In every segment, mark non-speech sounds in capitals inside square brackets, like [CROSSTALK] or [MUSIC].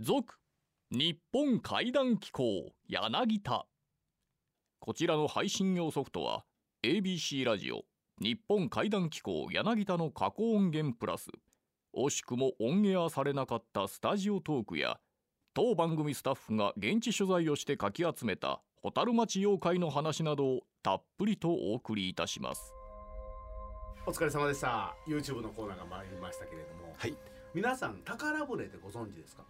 続日本怪談機構柳田。こちらの配信用ソフトは ABC ラジオ日本怪談機構柳田の過去音源プラス。惜しくもオンエアされなかったスタジオトークや当番組スタッフが現地取材をしてかき集めた蛍町妖怪の話などをたっぷりとお送りいたします。お疲れ様でした。YouTube のコーナーが参りましたけれども、はい。皆さん宝船ってご存知ですか？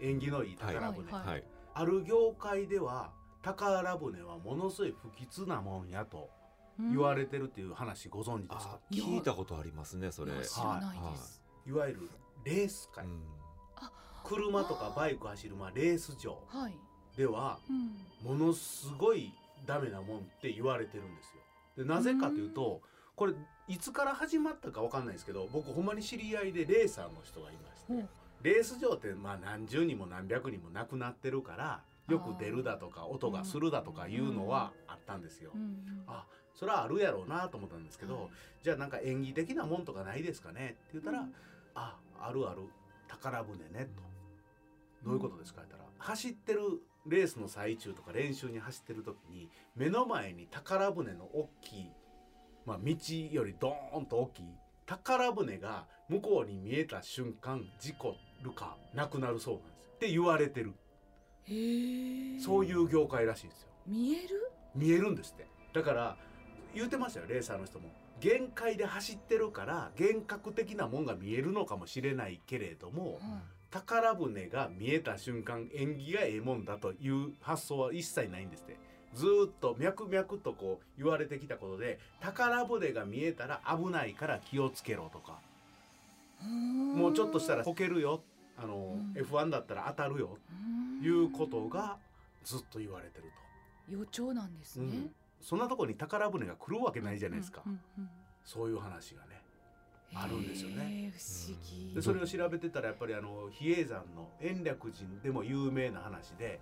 縁起のいい宝船、はいはい。ある業界では宝船はものすごい不吉なもんやと言われてるっていう話ご存知ですか？あ、聞いたことありますねそれ。知らないです、い。わゆるレース界、うん。車とかバイク走るまあレース場はい、ではうん、ものすごいダメなもんって言われてるんですよ。でなぜかというとこれいつから始まったかわかんないですけど僕ほんまに知り合いでレーサーの人がいましてレース場ってまあ何十人も何百人も亡くなってるからよく出るだとか音がするだとかいうのはあったんですよ。う。んあそれはあるやろうなと思ったんですけど、はい。じゃあなんか演技的なもんとかないですかねって言ったら、うん。ああるある宝船ねと。どういうことですかって言ったら走ってるレースの最中とか練習に走ってる時に目の前に宝船の大きい、まあ、道よりドーンと大きい宝船が向こうに見えた瞬間事故るかなくなるそうなんですよって言われてる。そういう業界らしいんですよ。見える？見えるんですって。だから言ってましたよレーサーの人も。限界で走ってるから幻覚的なもんが見えるのかもしれないけれども、宝船が見えた瞬間縁起がええもんだという発想は一切ないんですって。ずーっと脈々とこう言われてきたことで宝船が見えたら危ないから気をつけろとか。もうちょっとしたらこけるよあの、うん。F1 だったら当たるよ。ということがずっと言われてると。予兆なんですね、うん。そんなところに宝船が来るわけないじゃないですか、うんうんうん。そういう話がねあるんですよね。不思議。でそれを調べてたらやっぱりあの比叡山の延暦寺でも有名な話で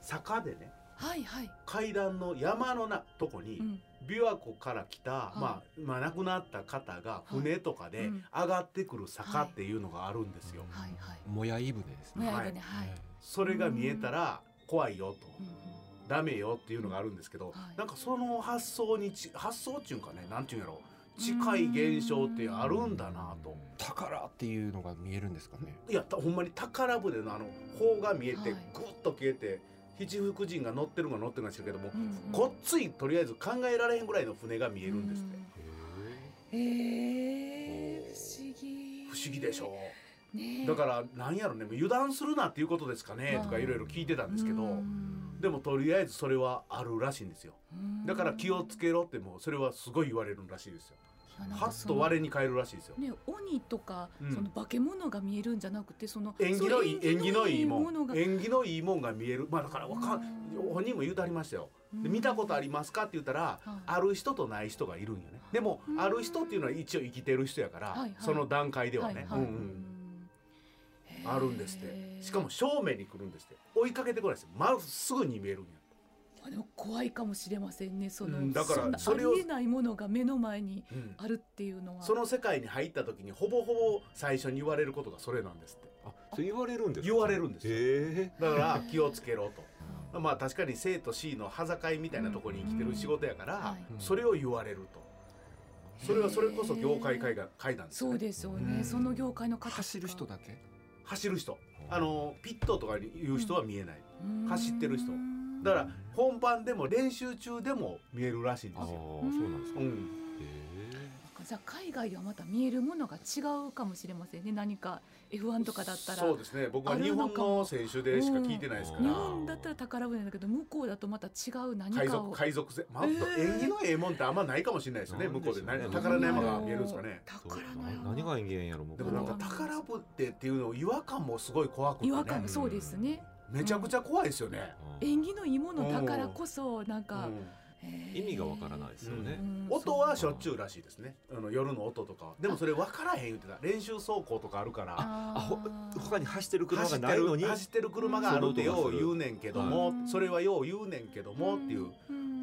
坂でねはいはい、階段の山のなとこにうん、琵琶湖から来た、い。まあ、まあ亡くなった方が船とかでうん。上がってくる坂っていうのがあるんですよ、はい。はい。もやい船ですね。はい。それが見えたら怖いよと、ダメよっていうのがあるんですけど、はい。なんかその発想にち発想っていうかねなんていうんやろ近い現象ってあるんだなと。宝っていうのが見えるんですかね。いやたほんまに宝船のあの砲が見えて、はい。ぐっと消えて七福神が乗ってるのか乗ってるのか知るけども、うんうん。ごっついとりあえず考えられへんぐらいの船が見えるんですって、うんへえ不思議。不思議でしょ？ねえ。だからなんやろね油断するなっていうことですかねとかいろいろ聞いてたんですけど、うん。でもとりあえずそれはあるらしいんですよ。うん。だから気をつけろってもうそれはすごい言われるらしいですよはっと我に返るらしいですよ。ね鬼とか、うん。その化け物が見えるんじゃなくてその縁起のいい縁起のいいもん。縁起のいいもんが見える。まあだからわかん。うん本人も言うてありましたよ。見たことありますかって言ったら、はい。ある人とない人がいるんよね。でも、うんある人っていうのは一応生きてる人やから、はいはい。その段階ではね、はいはい。うんうんあるんですって。しかも正面に来るんですって。追いかけてこないです。よまっすぐに見えるんやあでも怖いかもしれませんね。その、うんだからそれをありえないものが目の前にうん。あるっていうのは。その世界に入った時にほぼほぼ最初に言われることがそれなんですって。あそう言われるんですか？言われるんですよ。へだから気をつけろと。まあ確かに生と死の端境みたいなところに生きてる仕事やから、はい。それを言われると。それはそれこそ業界会が会談ですよね。そうですよね、うん。その業界の走る人だけ？走る人。あのピットとかに言う人は見えない、うん。走ってる人だから本番でも練習中でも見えるらしいんですよ。そうなんですか。うん。へじゃあ海外ではまた見えるものが違うかもしれませんね。何か F1 とかだったら。そうですね。僕は日本の選手でしか聞いてないですか日ら、本だったら宝船だけど向こうだとまた違う何海かを。賊海賊船まあ、縁起のええもんってあんまないかもしれないですよね。なん向こうで。何宝の山が見えるんですかね。え宝の山何が演芸やろもうでもなんか宝船っていうの違和感もすごい怖くて、違ね、和感そうですねめちゃくちゃ怖いですよね、縁起のいいものだからこそなんか、うん。意味がわからないですよね。音はしょっちゅうらしいですね。あの夜の音とか。はでもそれ分からへん言ってた。練習走行とかあるから。あほ他に走ってる車がないのに。る走ってる車があるってよう言うねんけども、うん。それはよう言うねんけどもっていう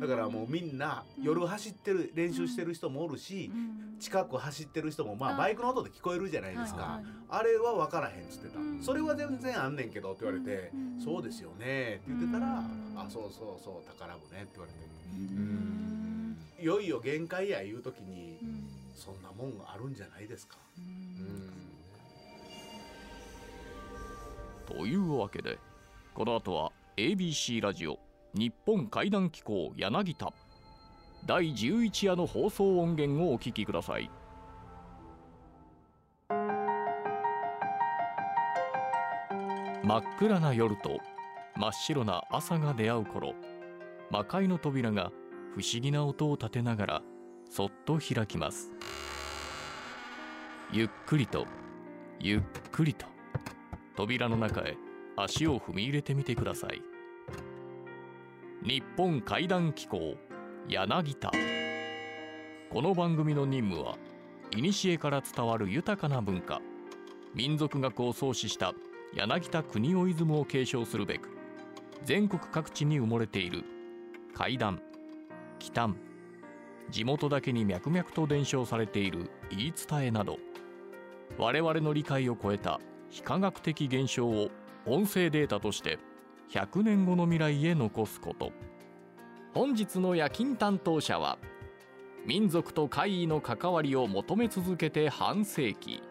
だからもうみんな夜走ってる練習してる人もおるしうん。近く走ってる人もまああ。バイクの音で聞こえるじゃないですか。あれは分からへんっつってた。うん。それは全然あんねんけどって言われてうん。そうですよねって言ってたらうん。あそうそうそう宝船って言われて。うん。いよいよ限界やいう時にうん。そんなもんあるんじゃないですか。というわけでこの後は ABC ラジオ日本怪談機構柳田。第11夜の放送音源をお聞きください。真っ暗な夜と真っ白な朝が出会う頃魔界の扉が不思議な音を立てながらそっと開きます。ゆっくりとゆっくりと扉の中へ足を踏み入れてみてください。日本怪談機構柳田。この番組の任務は古から伝わる豊かな文化民族学を創始した柳田国男イズムを継承するべく全国各地に埋もれている怪談奇談地元だけに脈々と伝承されている言い伝えなど我々の理解を超えた非科学的現象を音声データとして100年後の未来へ残すこと。本日の夜勤担当者は民族と怪異の関わりを求め続けて半世紀。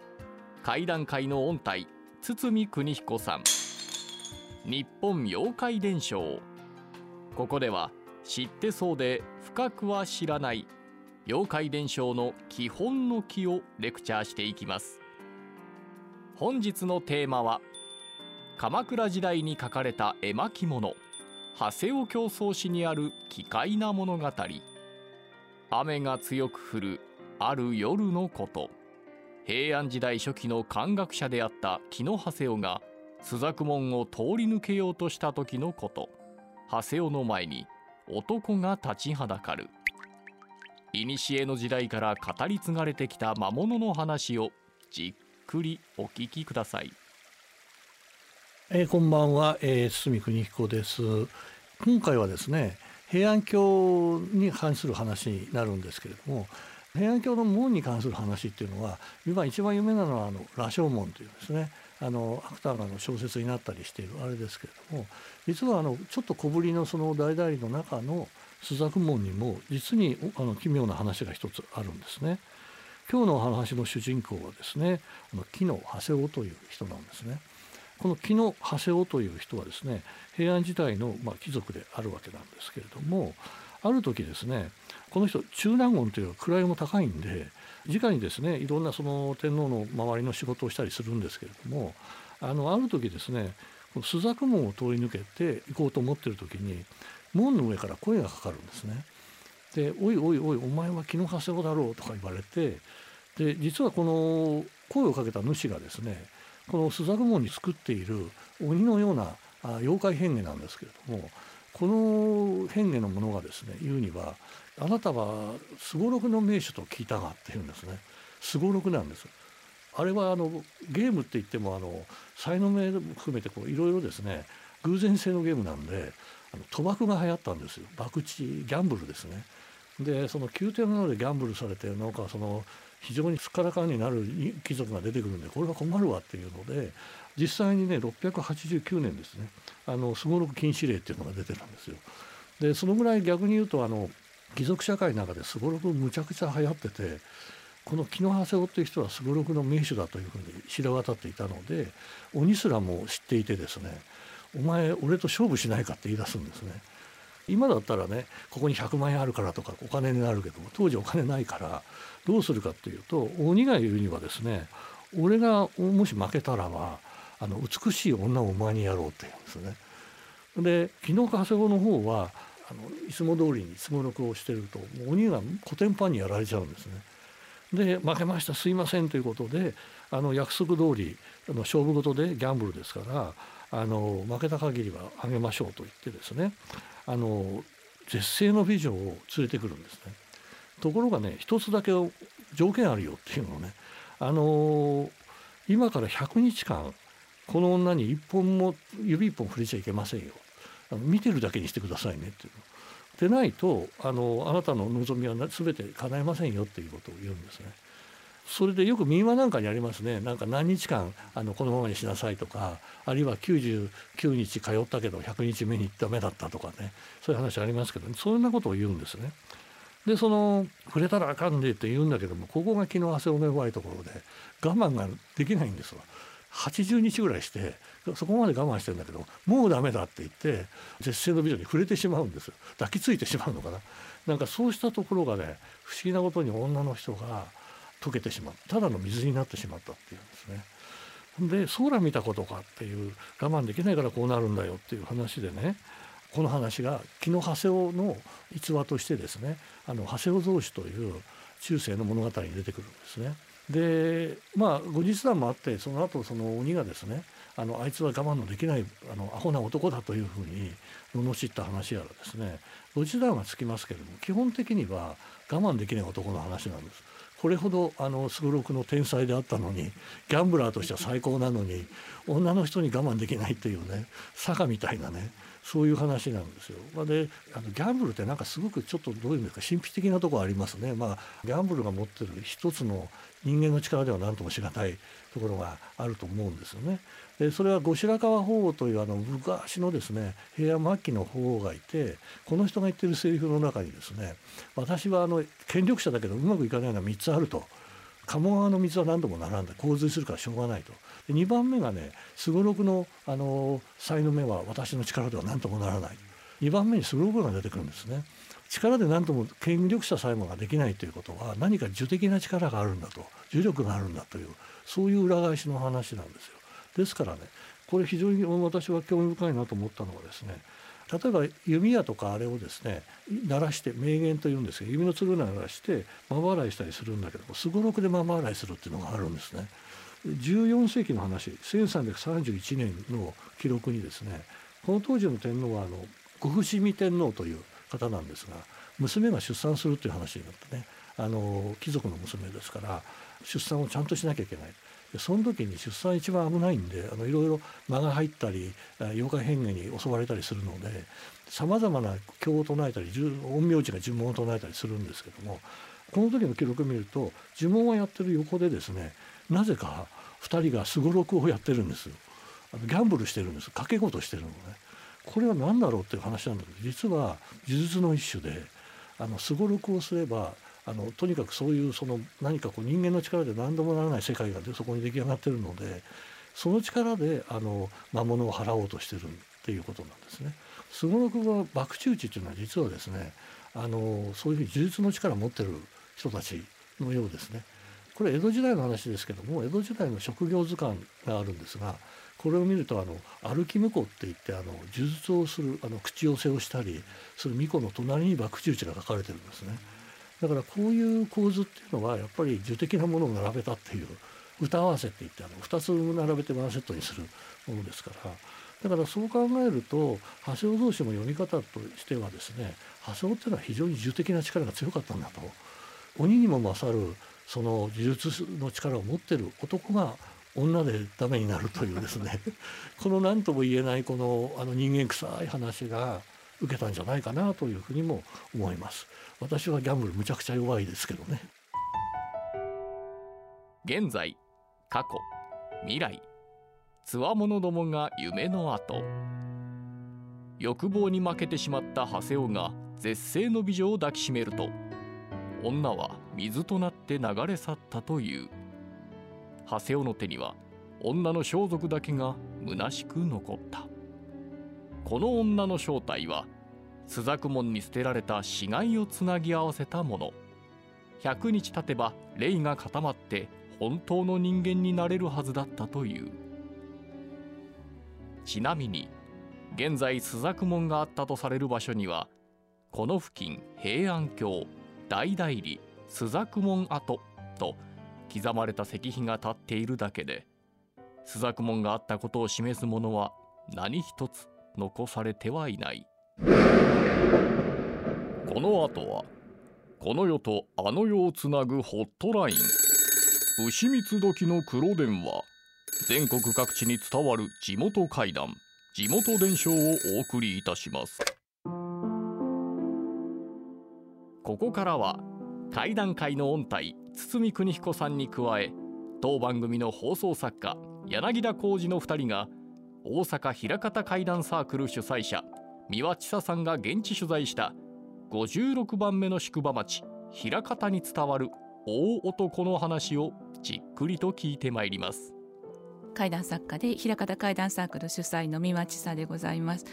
怪談界の音体堤邦彦さん。日本妖怪伝承。ここでは知ってそうで深くは知らない妖怪伝承の基本の木をレクチャーしていきます。本日のテーマは鎌倉時代に書かれた絵巻物長谷尾競争史にある奇怪な物語。雨が強く降るある夜のこと。平安時代初期の漢学者であった木野長谷尾が朱雀門を通り抜けようとした時のこと。長谷尾の前に男が立ちはだかる。古の時代から語り継がれてきた魔物の話をじっくりお聞きください。えーこんばんは、えー、堤邦彦です今回はですね平安京に関する話になるんですけれども平安京の門に関する話っていうのは今一番有名なのはあの羅生門というですねあの芥川の小説になったりしているあれですけれども実はあのちょっと小ぶりのその大々理の中の朱雀門にも実にあの奇妙な話が一つあるんですね。今日のお話の主人公はですねあの木の長谷尾という人なんですね。この木の長谷尾という人はですね平安時代のまあ貴族であるわけなんですけれどもある時ですねこの人中納言という位も高いんで直にですねいろんなその天皇の周りの仕事をしたりするんですけれどもあのある時ですね朱雀門を通り抜けて行こうと思ってる時に門の上から声がかかるんですね。で「おいおいおいお前は木の長谷尾だろう」とか言われてで実はこの声をかけた主がですねこの朱雀門に作っている鬼のような妖怪変化なんですけれどもこの変化のものがですね言うには「あなたはすごろくの名手と聞いたが」って言うんですね。すごろくなんです。あれはあのゲームって言ってもあの才能名含めていろいろですね偶然性のゲームなんであの賭博が流行ったんですよ。博打ギャンブルですね。でその宮廷などでギャンブルされてなんかその非常にすっからかんになる貴族が出てくるんでこれは困るわっていうので実際にね689年ですねあのすごろく禁止令っていうのが出てたんですよ。でそのぐらい逆に言うとあの貴族社会の中ですごろくむちゃくちゃ流行っててこの木の長谷尾っていう人はすごろくの名手だというふうに知れ渡っていたので鬼すらも知っていてですね「お前俺と勝負しないか」って言い出すんですね。今だったらねここに100万円あるからとかお金になるけども当時お金ないからどうするかっていうと鬼が言うにはですね俺がもし負けたらばあの美しい女をお前にやろうって言うんですね。で昨日長谷の方はあのいつも通りにすごろくをしてるともう鬼がコテンパンにやられちゃうんですね。で負けましたすいませんということであの約束通りあの勝負事でギャンブルですからあの負けた限りはあげましょうと言ってですねあの絶世の美女を連れてくるんですね。ところがね一つだけ条件あるよっていうのをねあの今から100日間この女に一本も指一本触れちゃいけませんよあの見てるだけにしてくださいねっていうのでないとあのあなたの望みは全て叶えませんよっていうことを言うんですね。それでよく民話なんかにありますね。なんか何日間あのこのままにしなさいとかあるいは99日通ったけど100日目にダメだったとかね。そういう話ありますけど、そんなことを言うんですね。でその触れたらあかんでって言うんだけどもここが昨日汗をめばいところで我慢ができないんですわ。80日ぐらいしてそこまで我慢してるんだけどもうダメだって言って絶世の美女に触れてしまうんです抱きついてしまうのかな。なんかそうしたところがね不思議なことに女の人が溶けてしまうただの水になってしまったっていうんですね。で空見たことかっていう我慢できないからこうなるんだよっていう話でねこの話が木の長谷雄の逸話としてですねあの長谷雄造詞という中世の物語に出てくるんですね。でまあ後日談もあってその後その鬼がですねあのあいつは我慢のできないあのアホな男だというふうに罵った話やらですね後日談はつきますけれども基本的には我慢できない男の話なんです。これほどあのすごろくの天才であったのにギャンブラーとしては最高なのに女の人に我慢できないっていうね坂みたいなね。そういう話なんですよ。まあ、であのギャンブルってなんかすごくちょっとどういうんですか神秘的なところありますね。まあ、ギャンブルが持ってる一つの人間の力では何ともしがたいところがあると思うんですよね。でそれは後白河法皇というあの昔のですね平安末期の法皇がいてこの人が言ってるセリフの中にですね私はあの権力者だけどうまくいかないのは3つあると。鴨川の水は何度も並んで洪水するからしょうがないと。で2番目がねすごろくのあの才の目は私の力では何ともならない。2番目にすごろくが出てくるんですね。力で何とも権力者さえもができないということは何か受的な力があるんだと重力があるんだというそういう裏返しの話なんですよ。ですからねこれ非常に私は興味深いなと思ったのはですね例えば弓矢とかあれをですね鳴らして名言というんですけど弓のつる鳴らして真払いしたりするんだけどもすごろくで真払いするっていうのがあるんですね。14世紀の話1331年の記録にですねこの当時の天皇はあの呉伏見天皇という方なんですが娘が出産するという話になってねあの貴族の娘ですから出産をちゃんとしなきゃいけないその時に出産一番危ないんであのいろいろ間が入ったり妖怪変化に襲われたりするのでさまざまな経を唱えたり陰陽師が呪文を唱えたりするんですけどもこの時の記録を見ると呪文をやってる横でですねなぜか2人がすごろくをやってるんですよ。あのギャンブルしてるんです。賭け事してるのね。これは何だろうっていう話なんだけど実は呪術の一種であのすごろくをすればあのとにかくそういうその何かこう人間の力で何度もならない世界がそこに出来上がってるのでその力であの魔物を払おうとしてるっていうことなんですね。すごろくは博打打ちっていうのは実はですねあのそういうふうに呪術の力を持ってる人たちのようですね。これ江戸時代の話ですけども江戸時代の職業図鑑があるんですがこれを見るとあの歩き婿って言ってあの呪術をするあの口寄せをしたりする巫女の隣に博打打ちが書かれてるんですね。だからこういう構図っていうのはやっぱり受的なものを並べたっていう歌合わせって言ってあの2つ並べてワンセットにするものですからだからそう考えると長谷雄同士も読み方としてはですね長谷雄っていうのは非常に受的な力が強かったんだと。鬼にも勝るその呪術の力を持ってる男が女でダメになるというですね [LAUGHS] この何とも言えないこのあの人間臭い話が受けたんじゃないかなというふうにも思います。私はギャンブルむちゃくちゃ弱いですけどね。現在過去未来。つわものどもが夢の後。欲望に負けてしまった長谷雄が絶世の美女を抱きしめると女は水となって流れ去ったという。長谷雄の手には女の装束だけが虚しく残った。この女の正体は朱雀門に捨てられた死骸をつなぎ合わせたもの。100日経てば霊が固まって本当の人間になれるはずだったという。ちなみに現在朱雀門があったとされる場所にはこの付近平安京大代理朱雀門跡と刻まれた石碑が立っているだけで朱雀門があったことを示すものは何一つ残されてはいない。この後はこの世とあの世をつなぐホットライン。牛蜜時の黒電話。全国各地に伝わる地元怪談。地元伝承をお送りいたします。ここからは怪談界の音体堤邦彦さんに加え当番組の放送作家柳田浩二の2人が大阪枚方怪談サークル主催者三輪千佐さんが現地取材した56番目の宿場町枚方に伝わる大男の話をじっくりと聞いてまいります怪談作家で枚方怪談サークル主催の三輪千佐でございます。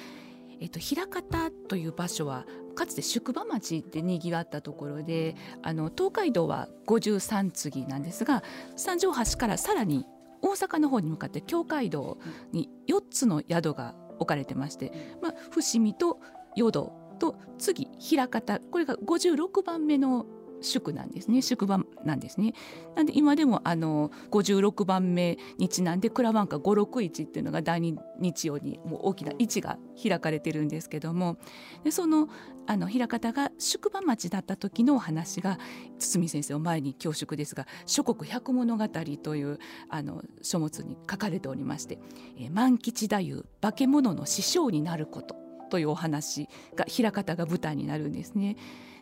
えっと、枚方という場所はかつて宿場町でにぎわったところであの東海道は53次なんですが三条橋からさらに大阪の方に向かって京街道に4つの宿が置かれてまして、まあ、伏見と淀と次枚方。これが56番目の宿なんですね宿場なんですね。なんで今でもあの56番目にちなんで蔵番歌561っていうのが第二日曜にもう大きな市が開かれてるんですけどもでそのあの枚方が宿場町だった時のお話が堤先生を前に恐縮ですが「諸国百物語」というあの書物に書かれておりまして「万吉太夫化け物の師匠になること」というお話が枚方が舞台になるんですね。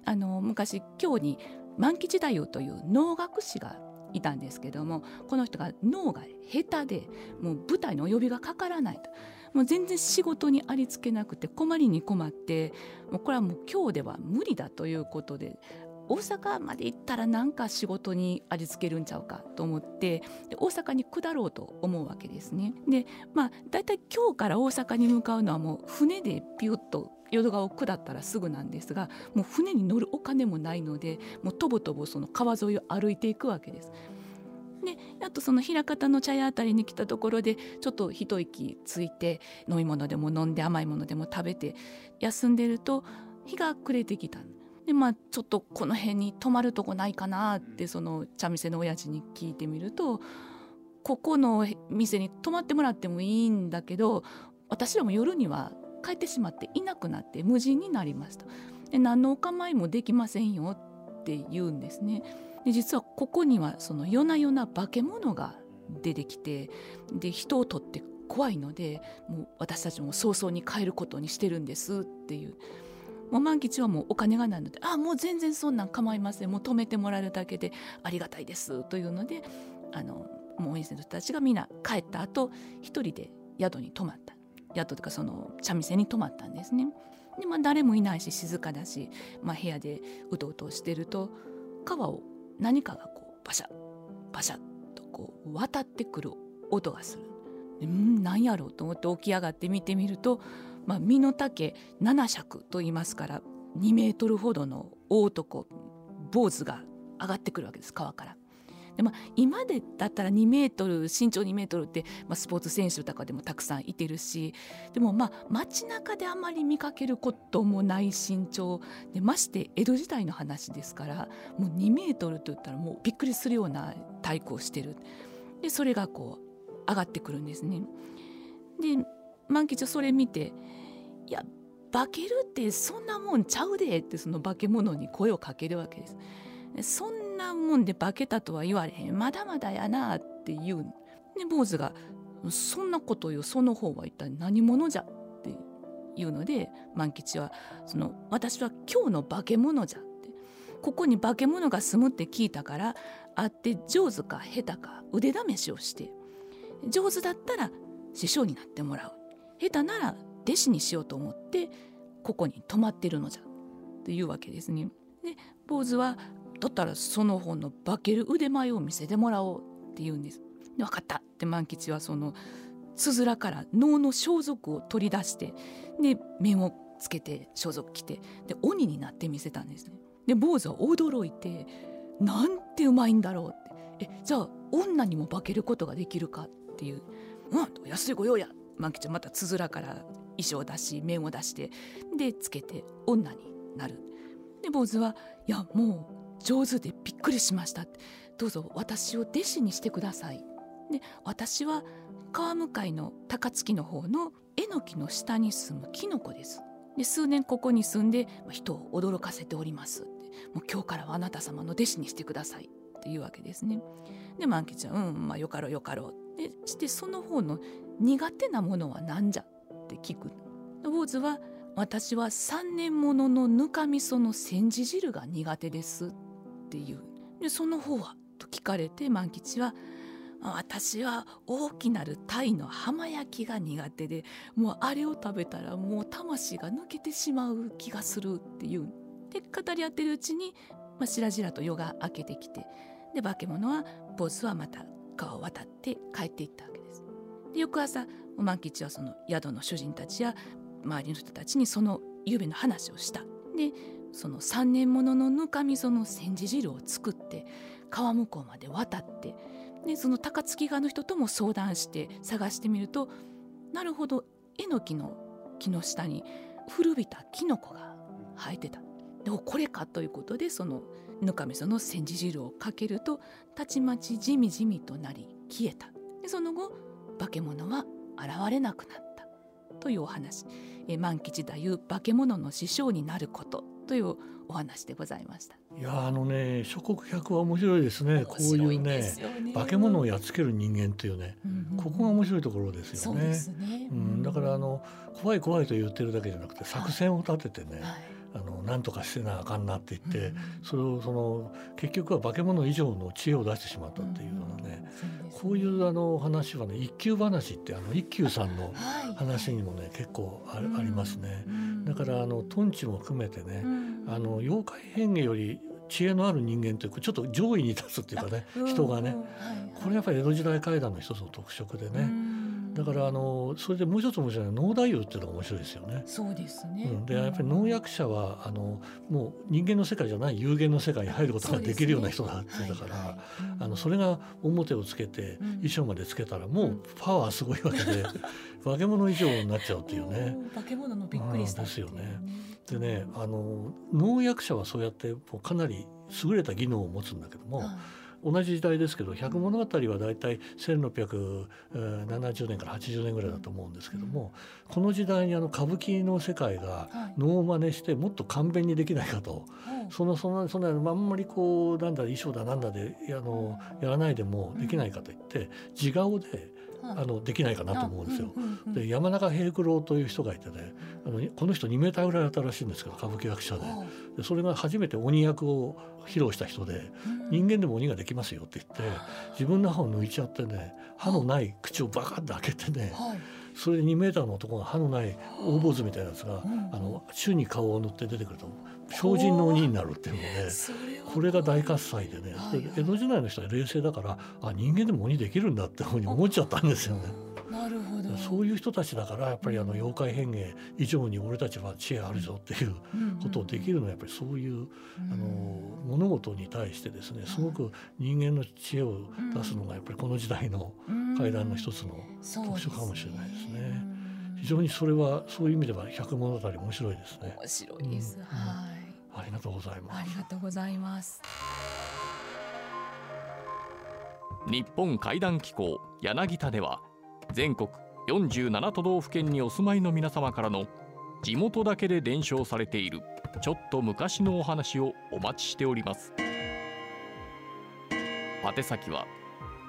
あの昔京に万吉太夫という能楽師がいたんですけどもこの人が脳が下手でもう舞台のお呼びがかからないともう全然仕事にありつけなくて困りに困ってもうこれはもう今日では無理だということで大阪まで行ったらなんか仕事にありつけるんちゃうかと思ってで大阪に下ろうと思うわけですね。でまあ大体今日から大阪に向かうのはもう船でピュッと淀川を下ったらすぐなんですがもう船に乗るお金もないのでもうとぼとぼその川沿いを歩いていくわけです。であとその枚方の茶屋あたりに来たところでちょっと一息ついて飲み物でも飲んで甘いものでも食べて休んでると日が暮れてきた。でまあちょっとこの辺に泊まるとこないかなってその茶店の親父に聞いてみるとここの店に泊まってもらってもいいんだけど私らも夜には帰ってしまっていなくなって無人になりました。で何のお構いもできませんよって言うんですね。で実はここにはその夜な夜な化け物が出てきてで人を取って怖いのでもう私たちも早々に帰ることにしてるんですっていう。もう万吉はもうお金がないので「あもう全然そんなん構いません。もう止めてもらえるだけでありがたいです」というのであのもうお店の人たちがみんな帰った後一人で宿に泊まった。宿というかその茶店に泊まったんですね。でまあ誰もいないし静かだし、まあ、部屋でうとうとしてると川を何かがこうパシャパシャとこう渡ってくる音がする。ん何やろうと思って起き上がって見てみると、まあ、身の丈7尺と言いますから2メートルほどの大男坊主が上がってくるわけです川から。でまあ、今でだったら2メートル身長2メートルって、まあ、スポーツ選手とかでもたくさんいてるしでもまあ街中であまり見かけることもない身長でまして江戸時代の話ですからもう2メートルといったらもうびっくりするような体育をしてるでそれがこう上がってくるんですね。で万吉はそれ見て「いや化けるってそんなもんちゃうで」ってその化け物に声をかけるわけです。そんなもんで化けたとは言われへん。まだまだやなって言う。で坊主が「そんなことよその方は一体何者じゃ」って言うので万吉はその「私は今日の化け物じゃ」って。ここに化け物が住むって聞いたから会って上手か下手か腕試しをして上手だったら師匠になってもらう。下手なら弟子にしようと思ってここに泊まってるのじゃっていうわけですね。で坊主はだったらその本の化ける腕前を見せてもらおうって言うんです。で分かったって万吉はそのつづらから能の装束を取り出してで面をつけて装束着てで鬼になって見せたんですね。で坊主は驚いてなんてうまいんだろうってえじゃあ女にも化けることができるかっていう「うん安いご用や」万吉はまたつづらから衣装を出し面を出してでつけて女になる。で坊主はいやもう上手でびっくりしました。どうぞ私を弟子にしてください。で私は川向かいの高槻の方のえのきの下に住むキノコです。で数年ここに住んで人を驚かせております。もう今日からはあなた様の弟子にしてください。っていうわけですね。で万吉はうんまあよかろうよかろう。でしてその方の苦手なものは何じゃ？って聞く。坊主は私は3年もののぬかみその煎じ汁が苦手です。っていう。でその方はと聞かれて万吉は私は大きなる鯛の浜焼きが苦手でもうあれを食べたらもう魂が抜けてしまう気がするっていうで語り合ってるうちに、まあ、しらじらと夜が明けてきてで化け物はボスはまた川を渡って帰っていったわけです。で翌朝万吉はその宿の主人たちや周りの人たちにその夢の話をした。でその3年もののぬかみその煎じ汁を作って川向こうまで渡ってでその高槻川の人とも相談して探してみるとなるほどえのきの木の下に古びたキノコが生えてた。でこれかということでそのぬかみその煎じ汁をかけるとたちまちじみじみとなり消えた。でその後化け物は現れなくなった。というお話。え万吉太夫化け物の師匠になること。というお話でございました。いやあのね諸国百は面白いですね。こういうね化け物をやっつける人間っていうね、うんうん、ここが面白いところですよね。ね。うん、だからあの怖い怖いと言ってるだけじゃなくて作戦を立ててね、はい。はいあの何とかしてなあかんなって言って、うん、それをその結局は化け物以上の知恵を出してしまったっていうようなね、うん、こういうあの話はね一休話ってあの一休さんの話にもね、はい、結構あ,、ありますね、だからあのトンチも含めてね、あの妖怪変化より知恵のある人間というちょっと上位に立つっていうかね人がね、これやっぱり江戸時代怪談の一つの特色でね。だからあのそれでもう一つ面白いのは能太夫っていうのが面白いですよね。そうですね。うん、でやっぱり能役者はあのもう人間の世界じゃない有限の世界に入ることができるような人だってだから、あのそれが表をつけて衣装までつけたらもうパワーすごいわけで、[LAUGHS] 化け物以上になっちゃうっていうね。化け物のびっくりしたですよね。でねあの能役者はそうやってもうかなり優れた技能を持つんだけども。同じ時代ですけど百物語はだいたい1670年から80年ぐらいだと思うんですけども、この時代にあの歌舞伎の世界が能を真似してもっと簡便にできないかと、そのそのそのあんまりこうなんだ衣装だなんだであのやらないでもできないかといって地顔であのできないかなと思うんですよ。で山中平九郎という人がいてねあのこの人2メーターぐらいあったらしいんですけど歌舞伎役者で。でそれが初めて鬼役を披露した人で人間でも鬼ができますよって言って自分の歯を抜いちゃってね歯のない口をバカッと開けてねそれで2メーターの男が歯のない大坊主みたいなやつがあの宙に顔を塗って出てくると精進の鬼になるっていうの [LAUGHS] でこれが大喝采でね江戸時代の人は冷静だからあ人間でも鬼できるんだってふうに思っちゃったんですよね。なるほど。そういう人たちだからやっぱりあの妖怪変化以上に俺たちは知恵あるぞっていうことをできるのはやっぱりそういうあの物事に対してですねすごく人間の知恵を出すのがやっぱりこの時代の階段の一つの特徴かもしれないですね。非常にそれはそういう意味では百物語面白いですね。面白いです。うん、はい。ありがとうございます。ありがとうございます。日本怪談機構柳田では全国47都道府県にお住まいの皆様からの地元だけで伝承されているちょっと昔のお話をお待ちしております宛先は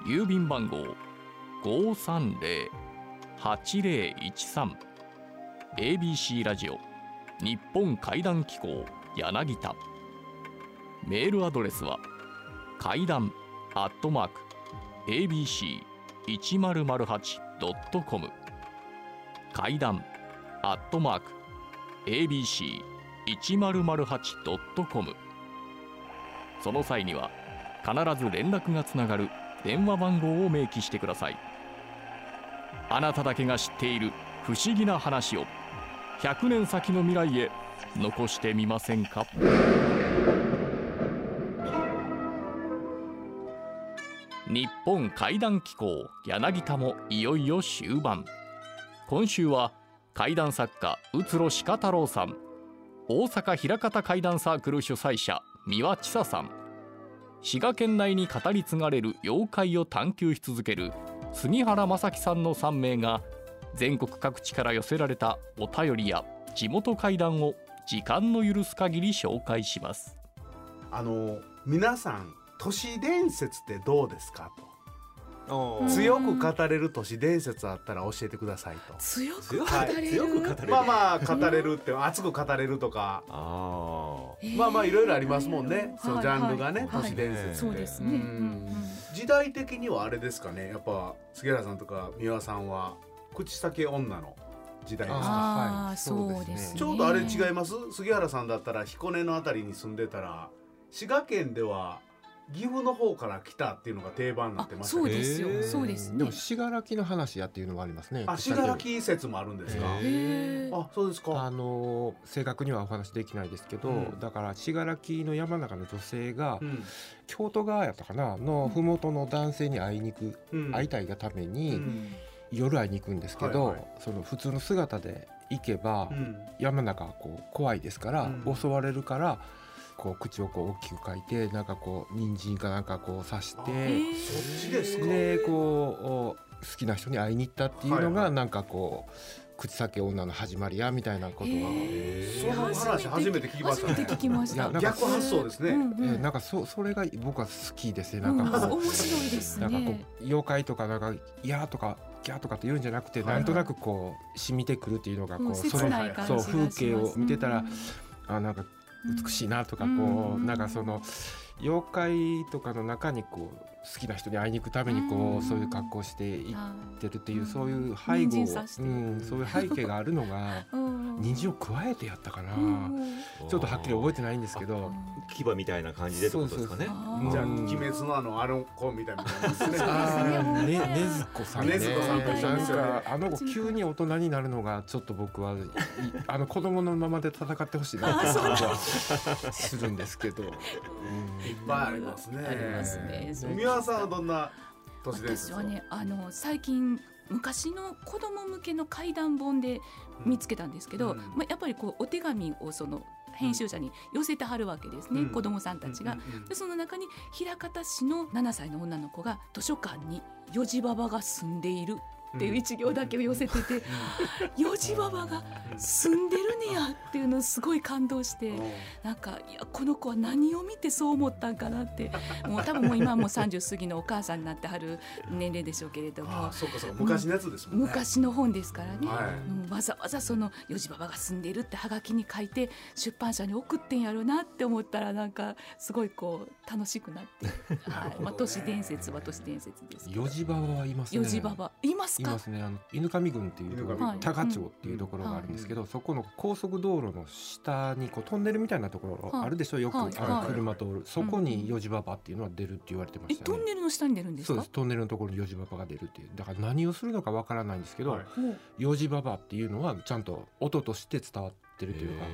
郵便番号530-8013 ABC ラジオ日本怪談機構柳田。メールアドレスは怪談アットマーク ABC1008.com 階段アットマーク ABC1008.com その際には必ず連絡がつながる電話番号を明記してください。あなただけが知っている不思議な話を100年先の未来へ残してみませんか？日本怪談機構柳田もいよいよ終盤。今週は怪談作家宇津呂鹿太郎さん大阪枚方怪談サークル主催者三輪千佐さん滋賀県内に語り継がれる妖怪を探求し続ける杉原正樹さんの3名が全国各地から寄せられたお便りや地元怪談を時間の許す限り紹介します。あの皆さん都市伝説ってどうですかと。強く語れる都市伝説あったら教えてくださいと。強く語れる、強く語れる。まあまあ語れるって熱く語れるとか、あえー。まあまあいろいろありますもんね。そのジャンルがね、はい。都市伝説って。そうですね、ううんん。時代的にはあれですかね。やっぱ杉原さんとか三輪さんは口先女の時代ですか。ああ、はい。そうですね。ちょうどあれ違います？杉原さんだったら彦根のあたりに住んでたら滋賀県では岐阜の方から来たっていうのが定番になってましたね。そうですよ、そうですね。でも信楽の話やっていうのもありますね。あ信楽説もあるんですか？あそうですか。あの正確にはお話できないですけど、うん。だから信楽の山中の女性がうん。京都側やったかなの麓の男性に会いに行く、うん。会いたいがためうにん夜会いに行くんですけど、はいはい。その普通の姿で行けば、うん。山中はこう怖いですから、うん。襲われるからこう口をこう大きく書いてなんかこう人参かなんかこう刺しあてー。そっちですか？でこう好きな人に会いに行ったっていうのはいはい。がなんかこう口先女の始まりやみたいなことが、その話初めて聞きました。ね。初めて聞きま逆発想ですね。うんうん。ーなんかそそれが僕は好きですね。なんかこう、うん面白いですなんかこねう妖怪とかなんか「いや」とか「ギャ」とかって言うんじゃなくて、はいなんとなくこう染みてくるっていうのがこう、うんそのそう風景を見てたらうんあなんか美しいなとかこうんうなんかその妖怪とかの中にこう好きな人に会いに行くためにこうそういう格好していっはいてるっていううん。そういう背後うんそういう背景があるのがうん。人参を加えてやったかなうんちょっとはっきり覚えてないんですけど牙みたいな感じでってことですかね。じゃあうん。鬼滅のあのあの子みたいな感じですね。ねね。ねずこさんね。ねずこさんと一緒なんですよねかあの子急に大人になるのがちょっと僕はいあの子供のままで戦ってほしいな。って感じはす。[LAUGHS] るんですけど、うん。いっぱいありますね。ありますねそう三輪さんはどんな都市伝説私はねあの最近昔の子供向けの怪談本で見つけたんですけど、うん。まあ、やっぱりこうお手紙をその編集者に寄せてはるわけですね、うん。子供さんたちが。でその中に枚方市の7歳の女の子が図書館によじばばが住んでいるっていう一行だけを寄せてて、[LAUGHS] よじばばが住んでるねやっていうのをすごい感動して。なんかいやこの子は何を見てそう思ったんかなってもう多分もう今はもう30過ぎのお母さんになってはる年齢でしょうけれどもああそうかそうか昔のやつですもんね。昔の本ですからね、わざわざそのよじばばが住んでいるってはがきに書いて出版社に送ってんやろなって思ったらなんかすごいこう楽しくなって、[LAUGHS] はい。まあ、都市伝説は都市伝説ですけど。よじばばはいますね。よじばばいますかいますね。あの犬上郡っていうところ、はい。多賀町っていうところがあるんですけど、そこの高速道路の下にこうトンネルみたいなところはいあるでしょ？よく、はいあのはい。車通る。そこによじばばっていうのは出るって言われてまえしたね。トンネルの下に出るんですか？そうです。トンネルのところによじばばが出るっていう。だから何をするのかわからないんですけど、はい。よじばばっていうのはちゃんと音として伝わってるというか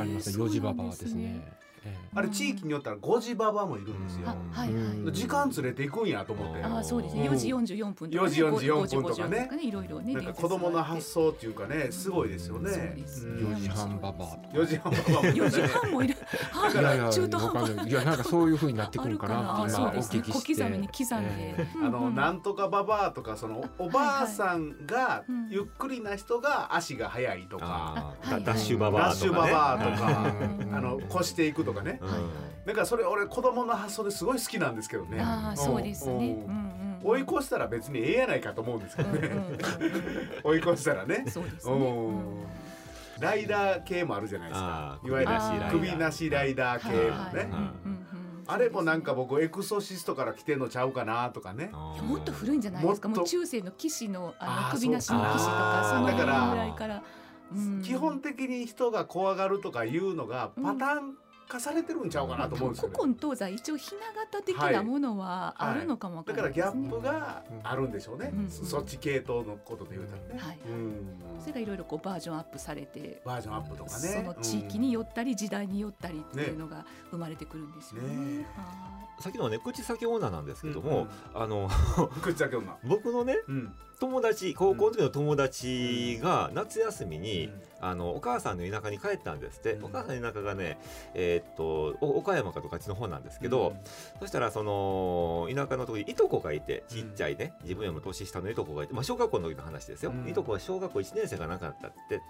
ありますね。よじばばですね。えあれ地域によったら五時ババもいるんですよ。あはいはい、うん。時間連れていくんやと思って。うんあそうですね。うん。4時44分とか、ね、4時44分とかね。5時55分といろいろね。なんか子供の発想っていうかねすごいですよね。そうです。ねうん。4時半ババアとか4時半ババも。いる4時半もいる。[LAUGHS] いやいや中途半端。い。いやなんかそういう風になってくるかなって今おあるかなそうです。ね聞きして。小刻みに刻んで。えあのなんとかババアとかそのおばあさんがうんゆっくりな人が足が速いとか。ダダッシュババアダッシュとかねババアとか。うんあの越していくとかね。うん。はい。はいなんかそれ俺子供の発想ですごい好きなんですけどね。ああそうですね。うん。うんうん追い越したら別にええやないかと思うんですけどね。うんうんうん追い越したらね。そうですね。うん。うん。ライダー系もあるじゃないですか。いわゆる首なしライダー。系もね。あれもなんか僕エクソシストから来てんのちゃうかなとかね。もっと古いんじゃないですか。もう中世の騎士のあの首なしの騎士とかか。その辺だからぐら。いから。うん。基本的に人が怖がるとかいうのがパターン化されてるんちゃうかなと思うんですよね。古今東西一応ひな形的なものはあるのかもわかだらないですね。からギャップがあるんでしょうね。うん。そっち系統のことで言うたらね。はい。うん。それがいろいろこうバージョンアップされて。バージョンアップとかね。その地域によったり時代によったりっていうのが生まれてくるんですよね。ね。はさっきのね口先女なんですけどうん。も、あの [LAUGHS] 口だけ女。僕のねうん友達高校の時の友達が夏休みに、うん。あのお母さんの田舎に帰ったんですって、うん。お母さんの田舎がねえーっとお岡山かとかあっちの方なんですけど、そしたらその田舎のところにいとこがいてちっちゃいね、自分よりも年下のいとこがいて、まあ、小学校の時の話ですよ、うん。いとこが小学校1年生がなかったって。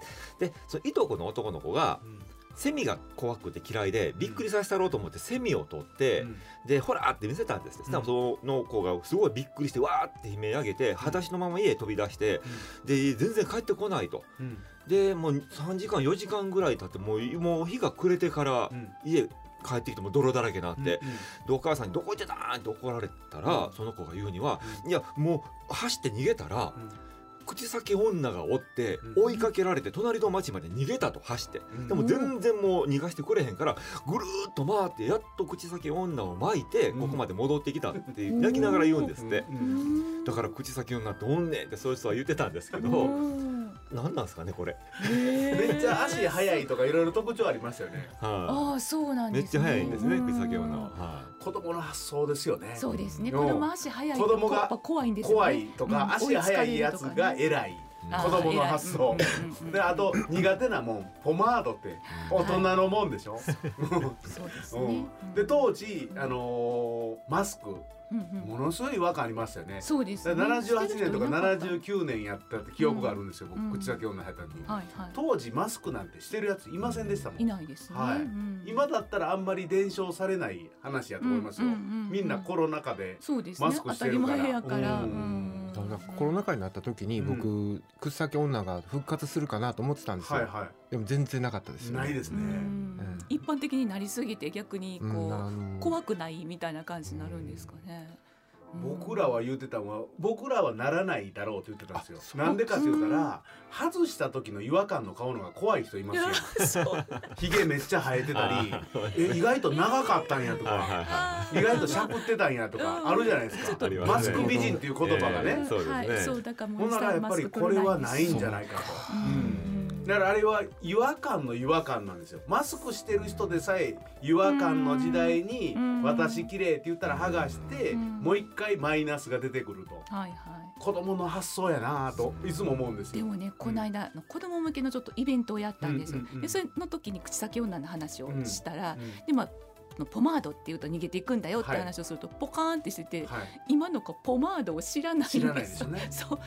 でそのいとこの男の子がうんセミが怖くて嫌いでびっくりさせたろうと思ってセミを取って、うん。でほらーって見せたんですね、そしたらその子がすごいびっくりしてわーって悲鳴上げて裸足のまま家へ飛び出して、で全然帰ってこないと。うん。でもう3時間4時間ぐらい経ってもうもう日が暮れてからうん。家帰ってきてもう泥だらけになって、うんでお母さんに「どこ行ってたん?」って怒られたら、うん。その子が言うには「うんいやもう走って逃げたら、うん口先女がおってうん。追いかけられて隣の町まで逃げたと走って、うん。でも全然もう逃がしてくれへんからぐるーっと回ってやっと口先女を巻いてうん。ここまで戻ってきたって泣きながら言うんですって、うん。だから口先女っておんねんってそういう人は言ってたんですけど、何なんですかねこれ、めっちゃ足速いとかいろいろ特徴ありますよね。はああそうなんですね。っちゃ早いんですねうん。口先女は、は子供の発想ですよね。そうですね。うん。子供足早いと子供が怖いんですよね。怖いとか、うん。足速いやつが偉い、子供の発想。であと苦手なもん。ポマードって大人のもんでしょ、そうですね。うん、で当時、あのーマスクものすごい違和感ありましたよね。そうですね。だから78年とかしてる人いなった79年やったって記憶があるんですよ、うん僕口先女入った時に、当時マスクなんてしてるやついませんでしたもん。いいないですね。今だったらあんまり伝承されない話やと思いますよ、みんなコロナ禍でマスク当したてるから。り前やからだからコロナ禍になった時に僕、口先女が復活するかなと思ってたんですよ、はいはでも全然なかったですいようないですね、ん。一般的になりすぎて逆にこう怖くないみたいな感じになるんですかね僕らは言ってたのは僕らはならないだろうって言ってたんですよ。なんでかって言ったら外した時の違和感の顔のが怖い人いますよ。ひげめっちゃ生えてたり [LAUGHS] あえ意外と長かったんやとかは意外としゃくってたんやとかあるじゃないですか。マスク美人っていう言葉がえね。えそうですね。はいそうだからもうほんならやっぱりこれはないんじゃないかと。うんだからあれは違和感の違和感なんですよ。マスクしてる人でさえ違和感の時代にうん「私綺麗って言ったら剥がしてうん。もう一回マイナスが出てくると。はいはい。子供の発想やなといつも思うんですよ。でもねこの間、あの子供向けのちょっとイベントをやったんですよ、でそれの時に口先女の話をしたら、うん。でまあのポマードって言うと逃げていくんだよってはい。話をすると、ポカーンってしてて、はい。今の子ポマードを知らないんですよね。そう。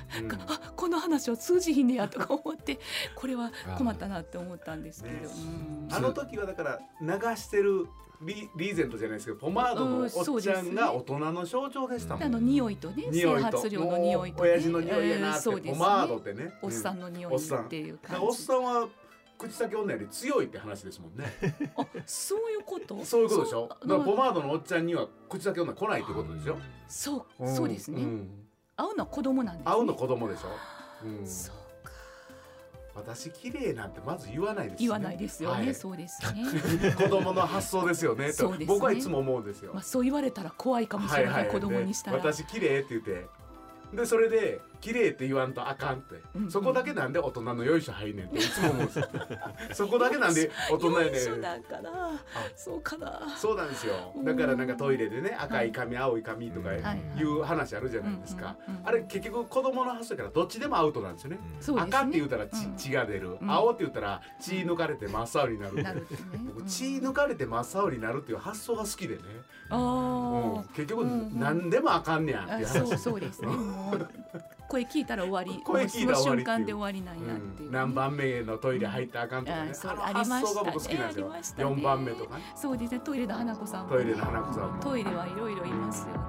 あこの話は通じひんねやとか思ってこれは困ったなって思ったんですけど、ね。うん。あの時はだから流してるリリーゼントじゃないですけどポマードのおっちゃんが大人の象徴でしたもん。あの匂いとね匂いと。整髪料の匂いと、ね、親父の匂いやなって、ポマードってね。おっさんの、の匂いっていうだからおっ感じ、さんは口先女より強いって話ですもんね。あそういうこと？そういうことでしょ？だからポマードのおっちゃんには口先女来ないってことでしょ？そうそうですね、ん。会うのは子供なんです、ね、会うの子供でしょ？うん。そうか。私綺麗なんてまず言わないです、ね。言わないですよね、はい。そうですね。[LAUGHS] 子供の発想ですよね。とそうですね。僕はいつも思うんですよ。まあそう言われたら怖いかもしれない、子供にしたら、で私綺麗って言って。でそれで綺麗って言わんとあかんって、うんうん。そこだけなんで大人のよいしょ入んねんっていつも思うんですよ。[LAUGHS] そこだけなんで大人やねん。そうかな。そうなんですよ。だからなんかトイレでね赤い髪青い髪とかはい。い。う話あるじゃないですか。うんうんうんあれ結局子供の発想やからどっちでもアウトなんですよね。そうですね。赤って言ったら血うん。血が出る。うん。青って言ったら血抜かれて真っ青になるなるってね。僕血抜かれて真っ青になるっていう発想が好きでね。あうん。ー結局うんうん。何でもあかんねやんっていうあそう話そうですね [LAUGHS] 声聞いたら終わり。声聞いたら終わり瞬間で終わりなんやっていうね、何番目のトイレ入ったらあかんとかね。あそうありましたね。発想が僕好きなんですよ。ありましたね4番目とかね。そうですね。トイレの花子さんもトイレの花子さんも。トイレはいろいろいますよね。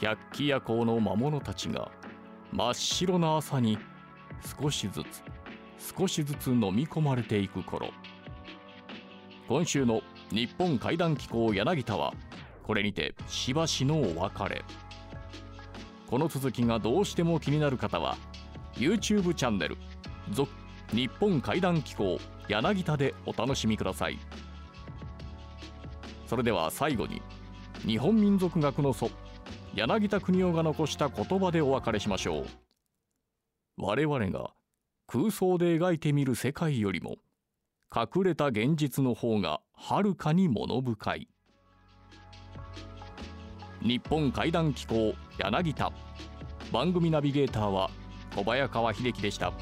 百鬼夜行の魔物たちが真っ白な朝に少しずつ少しずつ飲み込まれていく頃。今週の日本怪談機構柳田はこれにてしばしのお別れこの続きがどうしても気になる方は YouTube チャンネル「続日本怪談機構柳田」でお楽しみください。それでは最後に日本民族学の祖柳田国夫が残した言葉でお別れしましょう。我々が空想で描いてみる世界よりも隠れた現実の方がはるかに物深い。日本怪談機構柳田番組ナビゲーターは小早川秀樹でした。